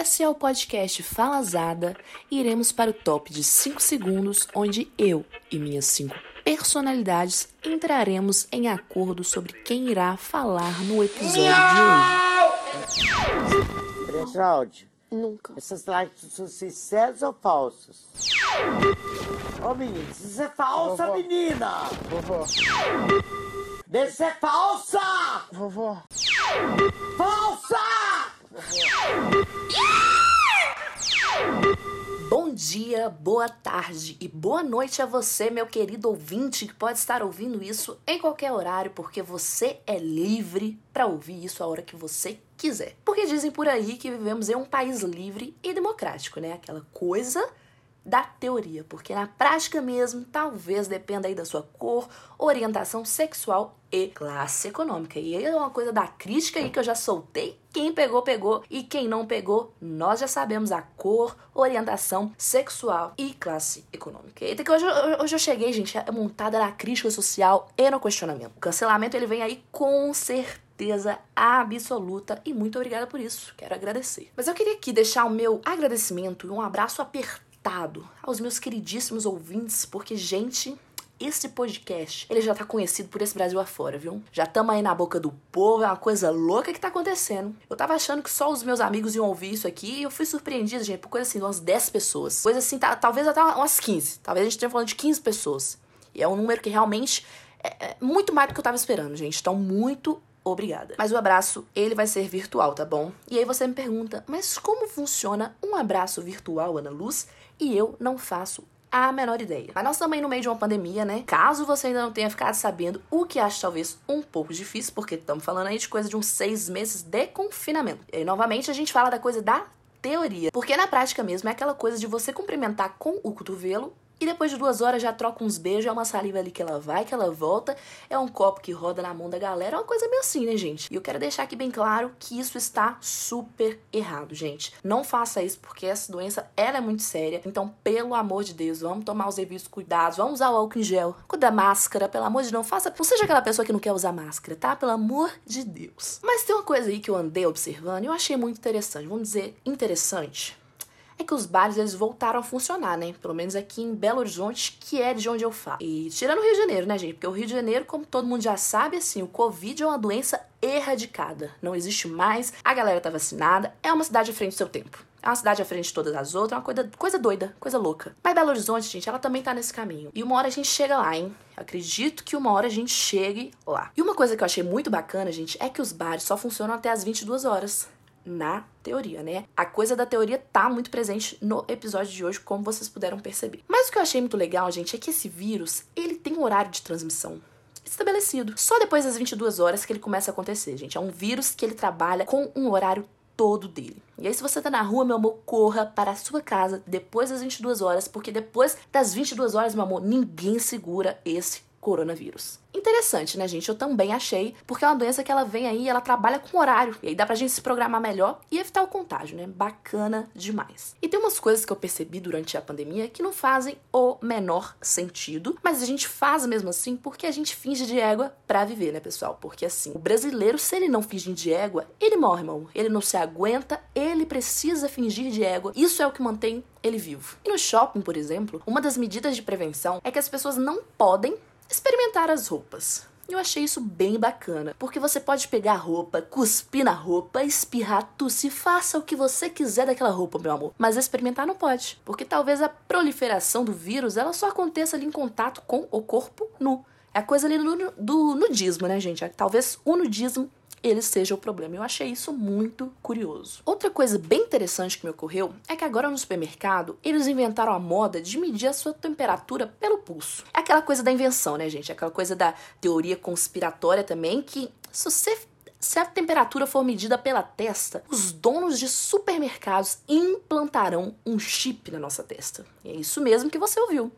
Esse é o podcast Falazada e iremos para o top de 5 segundos, onde eu e minhas 5 personalidades entraremos em acordo sobre quem irá falar no episódio de hoje. Pretraude. Nunca. Essas lives são sinceras ou falsas? Ô menino, isso é falsa, Vovó. menina! Vovó, Deixa ser falsa! vovó, Falsa! Bom dia, boa tarde e boa noite a você, meu querido ouvinte, que pode estar ouvindo isso em qualquer horário, porque você é livre para ouvir isso a hora que você quiser. Porque dizem por aí que vivemos em um país livre e democrático, né? Aquela coisa da teoria, porque na prática mesmo, talvez dependa aí da sua cor, orientação sexual e classe econômica. E aí é uma coisa da crítica aí que eu já soltei. Quem pegou, pegou. E quem não pegou, nós já sabemos a cor, orientação sexual e classe econômica. Eita, que hoje, hoje eu cheguei, gente, montada na crítica social e no questionamento. O cancelamento, ele vem aí com certeza absoluta e muito obrigada por isso. Quero agradecer. Mas eu queria aqui deixar o meu agradecimento e um abraço apertado aos meus queridíssimos ouvintes, porque, gente, esse podcast, ele já tá conhecido por esse Brasil afora, viu? Já tamo aí na boca do povo, é uma coisa louca que tá acontecendo. Eu tava achando que só os meus amigos iam ouvir isso aqui e eu fui surpreendida, gente, por coisa assim, umas 10 pessoas. Coisa assim, tá, talvez até umas 15. Talvez a gente esteja falando de 15 pessoas. E é um número que realmente é, é muito mais do que eu tava esperando, gente. Então, muito obrigada. Mas o abraço, ele vai ser virtual, tá bom? E aí você me pergunta, mas como funciona um abraço virtual, Ana Luz? E eu não faço a menor ideia. Mas nós também no meio de uma pandemia, né? Caso você ainda não tenha ficado sabendo, o que acho talvez um pouco difícil, porque estamos falando aí de coisa de uns seis meses de confinamento. E aí, novamente, a gente fala da coisa da teoria. Porque na prática mesmo é aquela coisa de você cumprimentar com o cotovelo e depois de duas horas já troca uns beijos, é uma saliva ali que ela vai, que ela volta, é um copo que roda na mão da galera, é uma coisa meio assim, né, gente? E eu quero deixar aqui bem claro que isso está super errado, gente. Não faça isso porque essa doença, ela é muito séria. Então, pelo amor de Deus, vamos tomar os devidos cuidados, vamos usar o álcool em gel, cuida da máscara, pelo amor de Deus, não faça, não seja aquela pessoa que não quer usar máscara, tá? Pelo amor de Deus. Mas tem uma coisa aí que eu andei observando e eu achei muito interessante, vamos dizer, interessante é que os bares eles voltaram a funcionar, né? Pelo menos aqui em Belo Horizonte, que é de onde eu falo. E tirando o Rio de Janeiro, né, gente? Porque o Rio de Janeiro, como todo mundo já sabe, assim, o Covid é uma doença erradicada. Não existe mais, a galera tá vacinada, é uma cidade à frente do seu tempo. É uma cidade à frente de todas as outras, é uma coisa, coisa doida, coisa louca. Mas Belo Horizonte, gente, ela também tá nesse caminho. E uma hora a gente chega lá, hein? Acredito que uma hora a gente chegue lá. E uma coisa que eu achei muito bacana, gente, é que os bares só funcionam até as 22 horas na teoria, né? A coisa da teoria tá muito presente no episódio de hoje, como vocês puderam perceber. Mas o que eu achei muito legal, gente, é que esse vírus, ele tem um horário de transmissão estabelecido. Só depois das 22 horas que ele começa a acontecer, gente. É um vírus que ele trabalha com um horário todo dele. E aí, se você tá na rua, meu amor, corra para a sua casa depois das 22 horas, porque depois das 22 horas, meu amor, ninguém segura esse coronavírus. Interessante, né, gente? Eu também achei, porque é uma doença que ela vem aí, ela trabalha com horário, e aí dá pra gente se programar melhor e evitar o contágio, né? Bacana demais. E tem umas coisas que eu percebi durante a pandemia que não fazem o menor sentido, mas a gente faz mesmo assim porque a gente finge de égua pra viver, né, pessoal? Porque assim, o brasileiro, se ele não finge de égua, ele morre, irmão. Ele não se aguenta, ele precisa fingir de égua. Isso é o que mantém ele vivo. E no shopping, por exemplo, uma das medidas de prevenção é que as pessoas não podem experimentar as roupas. Eu achei isso bem bacana, porque você pode pegar a roupa, cuspir na roupa, espirrar, tossir, faça o que você quiser daquela roupa, meu amor. Mas experimentar não pode, porque talvez a proliferação do vírus ela só aconteça ali em contato com o corpo nu. É a coisa ali do, do nudismo, né, gente? Talvez o nudismo ele seja o problema. Eu achei isso muito curioso. Outra coisa bem interessante que me ocorreu é que agora no supermercado eles inventaram a moda de medir a sua temperatura pelo pulso. É aquela coisa da invenção, né, gente? É aquela coisa da teoria conspiratória também que se você se a temperatura for medida pela testa, os donos de supermercados implantarão um chip na nossa testa. E é isso mesmo que você ouviu.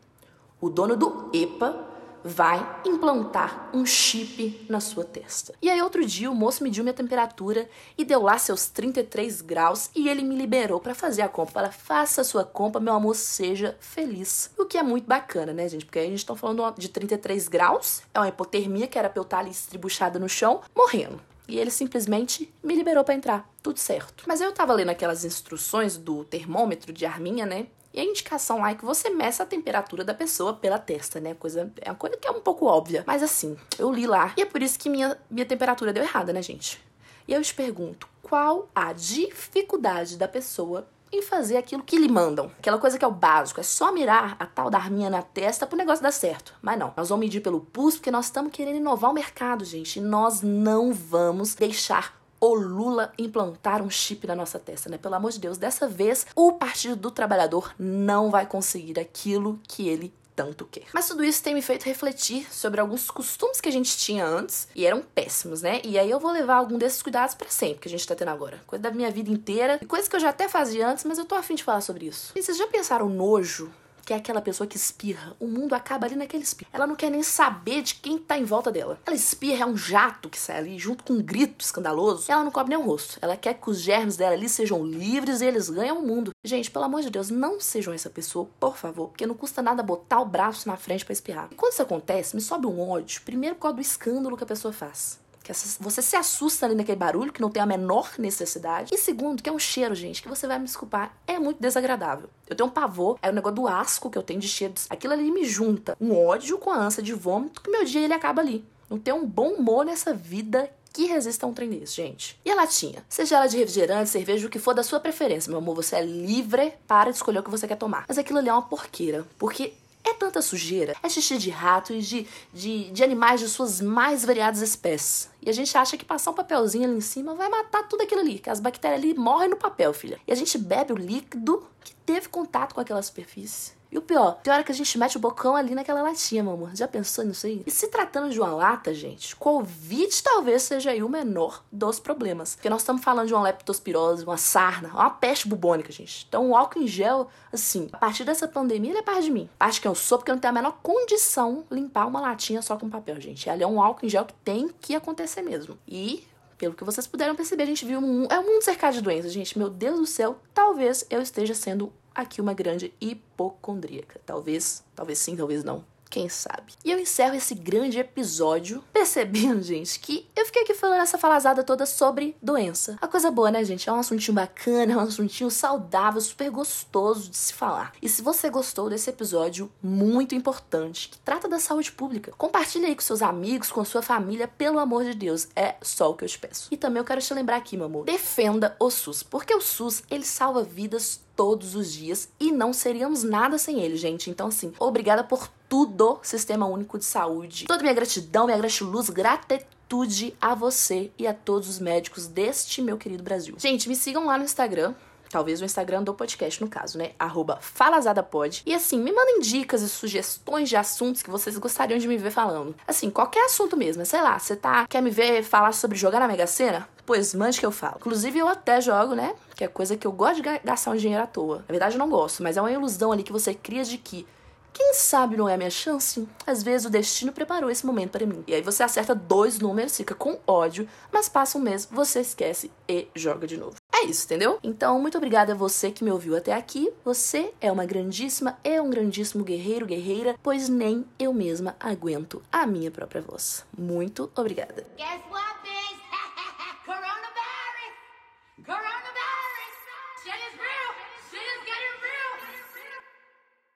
O dono do EPA vai implantar um chip na sua testa. E aí outro dia o moço mediu minha temperatura e deu lá seus 33 graus e ele me liberou para fazer a compra. Fala, faça a sua compra, meu amor, seja feliz. O que é muito bacana, né, gente? Porque aí a gente tá falando de 33 graus, é uma hipotermia que era pra eu estar ali estribuchada no chão, morrendo. E ele simplesmente me liberou para entrar. Tudo certo. Mas eu tava lendo aquelas instruções do termômetro de arminha, né? E a indicação lá é que você meça a temperatura da pessoa pela testa, né? Coisa, é uma coisa que é um pouco óbvia. Mas assim, eu li lá. E é por isso que minha, minha temperatura deu errada, né, gente? E eu te pergunto, qual a dificuldade da pessoa em fazer aquilo que lhe mandam. Aquela coisa que é o básico, é só mirar a tal da arminha na testa pro negócio dar certo. Mas não, nós vamos medir pelo pulso porque nós estamos querendo inovar o mercado, gente. E nós não vamos deixar o Lula implantar um chip na nossa testa, né? Pelo amor de Deus, dessa vez o Partido do Trabalhador não vai conseguir aquilo que ele tanto quer. Mas tudo isso tem me feito refletir sobre alguns costumes que a gente tinha antes e eram péssimos, né? E aí eu vou levar algum desses cuidados para sempre que a gente tá tendo agora. Coisa da minha vida inteira, coisa que eu já até fazia antes, mas eu tô afim de falar sobre isso. E vocês já pensaram nojo que é aquela pessoa que espirra. O mundo acaba ali naquele espirro. Ela não quer nem saber de quem tá em volta dela. Ela espirra, é um jato que sai ali, junto com um grito escandaloso. Ela não cobre nem o rosto. Ela quer que os germes dela ali sejam livres e eles ganham o mundo. Gente, pelo amor de Deus, não sejam essa pessoa, por favor, porque não custa nada botar o braço na frente para espirrar. E quando isso acontece, me sobe um ódio. Primeiro por causa do escândalo que a pessoa faz que você se assusta ali naquele barulho que não tem a menor necessidade. E segundo, que é um cheiro, gente, que você vai me desculpar, é muito desagradável. Eu tenho um pavor, é o negócio do asco que eu tenho de cheiros. Aquilo ali me junta um ódio com a ânsia de vômito, que meu dia ele acaba ali. Não tem um bom humor nessa vida que resista a um trem desse, gente. E a latinha? Seja ela de refrigerante, cerveja, o que for da sua preferência, meu amor, você é livre para escolher o que você quer tomar. Mas aquilo ali é uma porqueira, porque é tanta sujeira, é xixi de rato e de, de, de animais de suas mais variadas espécies. E a gente acha que passar um papelzinho ali em cima vai matar tudo aquilo ali, que as bactérias ali morrem no papel, filha. E a gente bebe o líquido que teve contato com aquela superfície. E o pior, tem hora que a gente mete o bocão ali naquela latinha, meu amor. Já pensou nisso aí? E se tratando de uma lata, gente, Covid talvez seja aí o menor dos problemas. Porque nós estamos falando de uma leptospirose, uma sarna, uma peste bubônica, gente. Então o álcool em gel, assim, a partir dessa pandemia, ele é parte de mim. Parte que eu sou, porque eu não tenho a menor condição limpar uma latinha só com papel, gente. Ali é um álcool em gel que tem que acontecer mesmo. E pelo que vocês puderam perceber, a gente viu um, é um mundo cercado de doenças, gente. Meu Deus do céu, talvez eu esteja sendo aqui uma grande hipocondríaca. Talvez, talvez sim, talvez não. Quem sabe? E eu encerro esse grande episódio percebendo, gente, que eu fiquei aqui falando essa falazada toda sobre doença. A coisa boa, né, gente? É um assuntinho bacana, é um assuntinho saudável, super gostoso de se falar. E se você gostou desse episódio muito importante, que trata da saúde pública, compartilhe aí com seus amigos, com sua família, pelo amor de Deus. É só o que eu te peço. E também eu quero te lembrar aqui, meu amor, defenda o SUS, porque o SUS, ele salva vidas todos os dias e não seríamos nada sem ele, gente. Então, assim, obrigada por tudo, Sistema Único de Saúde. Toda minha gratidão, minha gratiluz, gratitude a você e a todos os médicos deste meu querido Brasil. Gente, me sigam lá no Instagram, talvez o Instagram do podcast, no caso, né? Arroba falazadapod. E assim, me mandem dicas e sugestões de assuntos que vocês gostariam de me ver falando. Assim, qualquer assunto mesmo. Sei lá, você tá. Quer me ver falar sobre jogar na Mega Sena? Pois mande que eu falo. Inclusive, eu até jogo, né? Que é coisa que eu gosto de gastar um dinheiro à toa. Na verdade, eu não gosto, mas é uma ilusão ali que você cria de que quem sabe não é a minha chance? Às vezes o destino preparou esse momento para mim. E aí você acerta dois números, fica com ódio, mas passa um mês, você esquece e joga de novo. É isso, entendeu? Então, muito obrigada a você que me ouviu até aqui. Você é uma grandíssima e um grandíssimo guerreiro, guerreira, pois nem eu mesma aguento a minha própria voz. Muito obrigada.